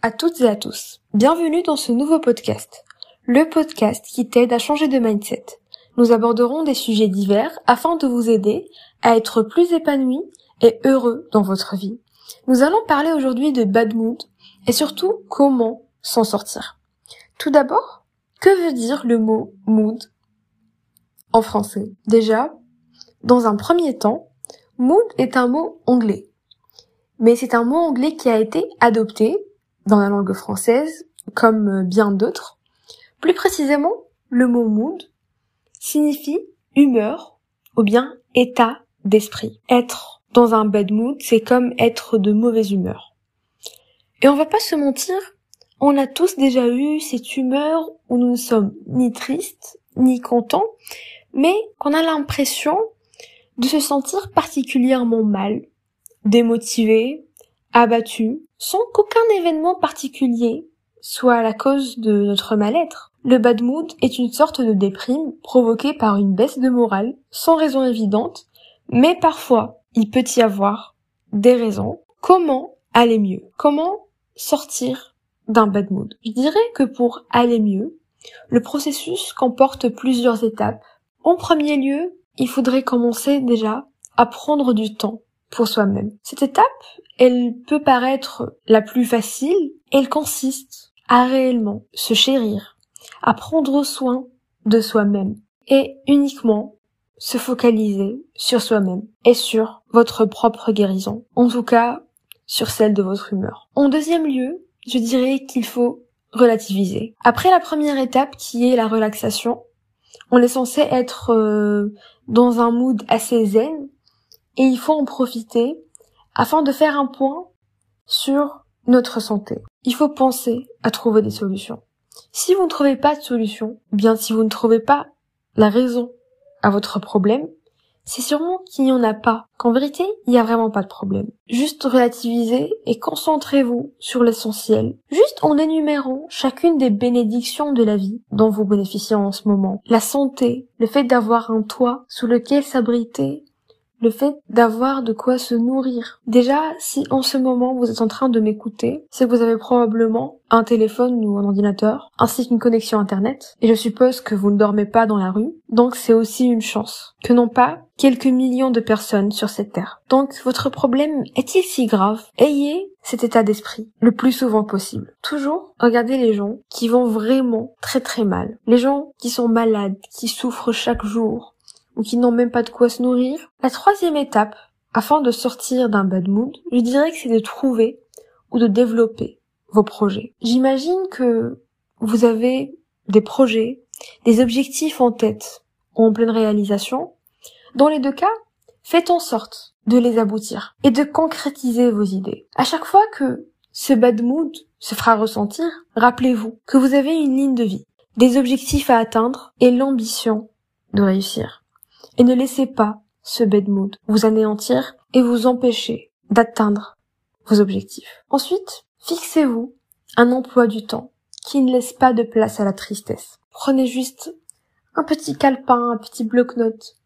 à toutes et à tous. Bienvenue dans ce nouveau podcast, le podcast qui t'aide à changer de mindset. Nous aborderons des sujets divers afin de vous aider à être plus épanoui et heureux dans votre vie. Nous allons parler aujourd'hui de bad mood et surtout comment s'en sortir. Tout d'abord, que veut dire le mot mood en français? Déjà, dans un premier temps, mood est un mot anglais. Mais c'est un mot anglais qui a été adopté dans la langue française, comme bien d'autres. Plus précisément, le mot mood signifie humeur ou bien état d'esprit. Être dans un bad mood, c'est comme être de mauvaise humeur. Et on va pas se mentir, on a tous déjà eu cette humeur où nous ne sommes ni tristes, ni contents, mais qu'on a l'impression de se sentir particulièrement mal, démotivé, abattu, sans qu'aucun événement particulier soit la cause de notre mal-être. Le bad mood est une sorte de déprime provoquée par une baisse de morale sans raison évidente, mais parfois il peut y avoir des raisons. Comment aller mieux? Comment sortir d'un bad mood? Je dirais que pour aller mieux, le processus comporte plusieurs étapes. En premier lieu, il faudrait commencer déjà à prendre du temps pour soi-même. Cette étape, elle peut paraître la plus facile, elle consiste à réellement se chérir, à prendre soin de soi-même et uniquement se focaliser sur soi-même et sur votre propre guérison. En tout cas, sur celle de votre humeur. En deuxième lieu, je dirais qu'il faut relativiser. Après la première étape qui est la relaxation, on est censé être euh, dans un mood assez zen et il faut en profiter afin de faire un point sur notre santé. Il faut penser à trouver des solutions. Si vous ne trouvez pas de solution, bien si vous ne trouvez pas la raison à votre problème, c'est sûrement qu'il n'y en a pas, qu'en vérité, il n'y a vraiment pas de problème. Juste relativisez et concentrez-vous sur l'essentiel, juste en énumérant chacune des bénédictions de la vie dont vous bénéficiez en ce moment. La santé, le fait d'avoir un toit sous lequel s'abriter, le fait d'avoir de quoi se nourrir. Déjà, si en ce moment vous êtes en train de m'écouter, c'est que vous avez probablement un téléphone ou un ordinateur, ainsi qu'une connexion internet, et je suppose que vous ne dormez pas dans la rue, donc c'est aussi une chance, que non pas quelques millions de personnes sur cette terre. Donc votre problème est-il si grave? Ayez cet état d'esprit le plus souvent possible. Toujours regardez les gens qui vont vraiment très très mal. Les gens qui sont malades, qui souffrent chaque jour, ou qui n'ont même pas de quoi se nourrir. La troisième étape, afin de sortir d'un bad mood, je dirais que c'est de trouver ou de développer vos projets. J'imagine que vous avez des projets, des objectifs en tête ou en pleine réalisation. Dans les deux cas, faites en sorte de les aboutir et de concrétiser vos idées. À chaque fois que ce bad mood se fera ressentir, rappelez-vous que vous avez une ligne de vie, des objectifs à atteindre et l'ambition de réussir et ne laissez pas ce bad mood vous anéantir et vous empêcher d'atteindre vos objectifs. Ensuite, fixez-vous un emploi du temps qui ne laisse pas de place à la tristesse. Prenez juste un petit calepin, un petit bloc-notes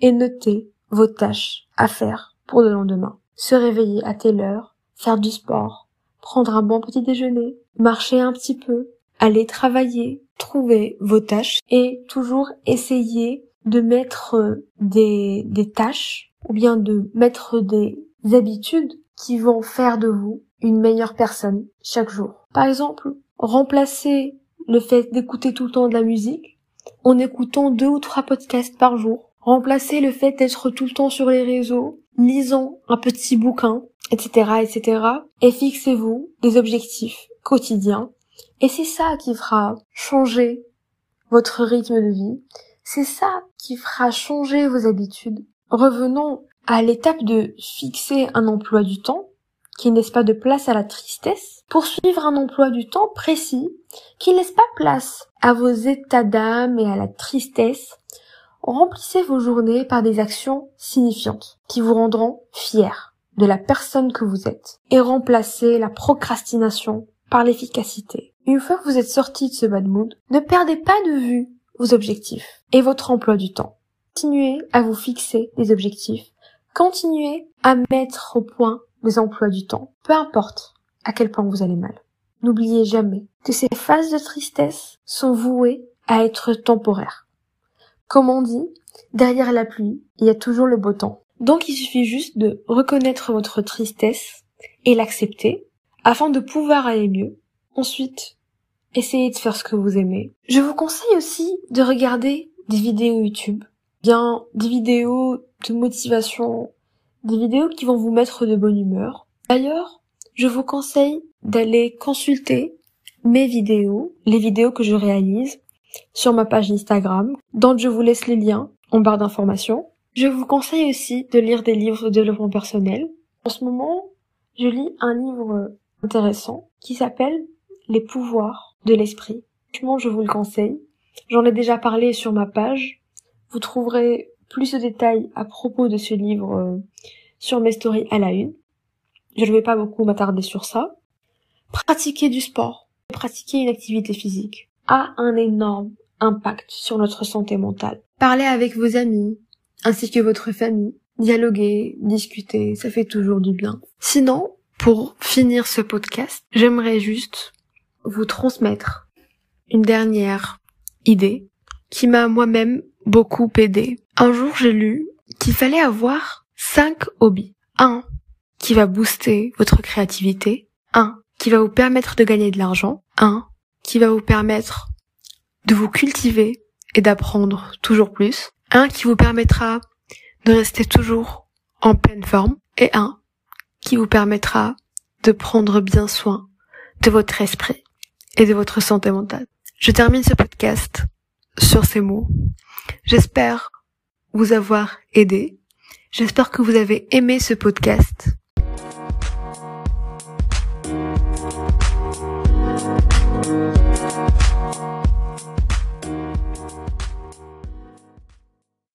et notez vos tâches à faire pour le lendemain. Se réveiller à telle heure, faire du sport, prendre un bon petit déjeuner, marcher un petit peu, aller travailler, trouver vos tâches et toujours essayer de mettre euh, des, des tâches ou bien de mettre des habitudes qui vont faire de vous une meilleure personne chaque jour. Par exemple, remplacer le fait d'écouter tout le temps de la musique en écoutant deux ou trois podcasts par jour. Remplacer le fait d'être tout le temps sur les réseaux, lisant un petit bouquin, etc., etc. Et fixez-vous des objectifs quotidiens. Et c'est ça qui fera changer votre rythme de vie. C'est ça qui fera changer vos habitudes. Revenons à l'étape de fixer un emploi du temps qui ne laisse pas de place à la tristesse, poursuivre un emploi du temps précis qui ne laisse pas place à vos états d'âme et à la tristesse. Remplissez vos journées par des actions signifiantes qui vous rendront fiers de la personne que vous êtes et remplacez la procrastination par l'efficacité. Une fois que vous êtes sorti de ce bad mood, ne perdez pas de vue vos objectifs et votre emploi du temps. Continuez à vous fixer des objectifs. Continuez à mettre au point des emplois du temps. Peu importe à quel point vous allez mal. n'oubliez jamais que ces phases de tristesse sont vouées à être temporaires. Comme on dit, derrière la pluie, il y a toujours le beau temps. Donc il suffit juste de reconnaître votre tristesse et l'accepter afin de pouvoir aller mieux. Ensuite, essayez de faire ce que vous aimez. Je vous conseille aussi de regarder des vidéos YouTube, bien des vidéos de motivation, des vidéos qui vont vous mettre de bonne humeur. D'ailleurs, je vous conseille d'aller consulter mes vidéos, les vidéos que je réalise sur ma page Instagram, dont je vous laisse les liens en barre d'informations. Je vous conseille aussi de lire des livres de développement personnel. En ce moment, je lis un livre intéressant qui s'appelle Les pouvoirs de l'esprit. Franchement, je vous le conseille. J'en ai déjà parlé sur ma page. Vous trouverez plus de détails à propos de ce livre euh, sur mes stories à la une. Je ne vais pas beaucoup m'attarder sur ça. Pratiquer du sport, pratiquer une activité physique a un énorme impact sur notre santé mentale. Parler avec vos amis, ainsi que votre famille, dialoguer, discuter, ça fait toujours du bien. Sinon, pour finir ce podcast, j'aimerais juste vous transmettre une dernière idée qui m'a moi-même beaucoup aidé. Un jour, j'ai lu qu'il fallait avoir cinq hobbies. Un qui va booster votre créativité. Un qui va vous permettre de gagner de l'argent. Un qui va vous permettre de vous cultiver et d'apprendre toujours plus. Un qui vous permettra de rester toujours en pleine forme. Et un qui vous permettra de prendre bien soin de votre esprit et de votre santé mentale. Je termine ce podcast sur ces mots. J'espère vous avoir aidé. J'espère que vous avez aimé ce podcast.